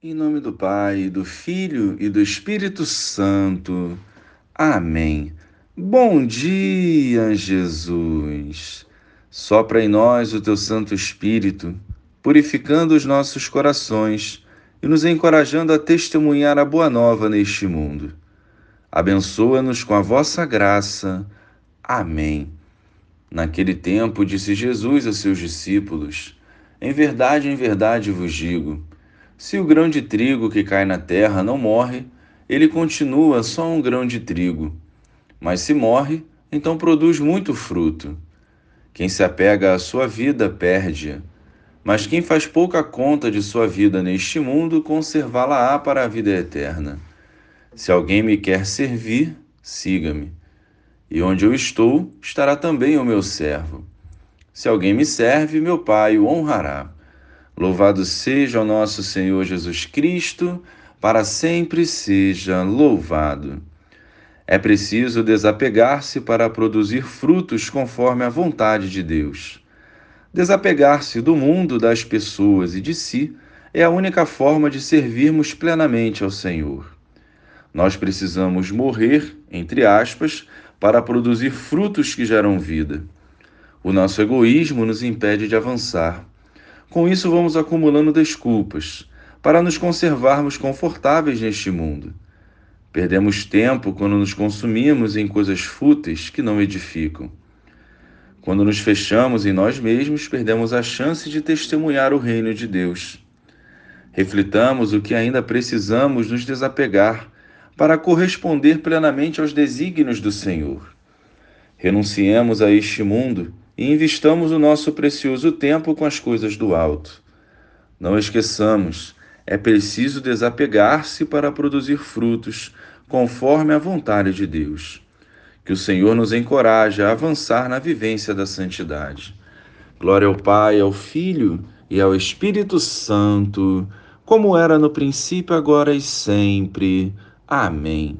Em nome do Pai, do Filho e do Espírito Santo. Amém. Bom dia, Jesus. Sopra em nós o teu Santo Espírito, purificando os nossos corações e nos encorajando a testemunhar a boa nova neste mundo. Abençoa-nos com a vossa graça. Amém. Naquele tempo, disse Jesus a seus discípulos: Em verdade, em verdade vos digo se o grão de trigo que cai na terra não morre, ele continua só um grão de trigo. Mas se morre, então produz muito fruto. Quem se apega à sua vida perde-a, mas quem faz pouca conta de sua vida neste mundo, conservá-la-á para a vida eterna. Se alguém me quer servir, siga-me. E onde eu estou, estará também o meu servo. Se alguém me serve, meu Pai o honrará. Louvado seja o nosso Senhor Jesus Cristo, para sempre seja louvado. É preciso desapegar-se para produzir frutos conforme a vontade de Deus. Desapegar-se do mundo, das pessoas e de si é a única forma de servirmos plenamente ao Senhor. Nós precisamos morrer, entre aspas, para produzir frutos que geram vida. O nosso egoísmo nos impede de avançar. Com isso, vamos acumulando desculpas para nos conservarmos confortáveis neste mundo. Perdemos tempo quando nos consumimos em coisas fúteis que não edificam. Quando nos fechamos em nós mesmos, perdemos a chance de testemunhar o reino de Deus. Reflitamos o que ainda precisamos nos desapegar para corresponder plenamente aos desígnios do Senhor. Renunciemos a este mundo e investamos o nosso precioso tempo com as coisas do alto. Não esqueçamos, é preciso desapegar-se para produzir frutos conforme a vontade de Deus. Que o Senhor nos encoraje a avançar na vivência da santidade. Glória ao Pai, ao Filho e ao Espírito Santo, como era no princípio, agora e sempre. Amém.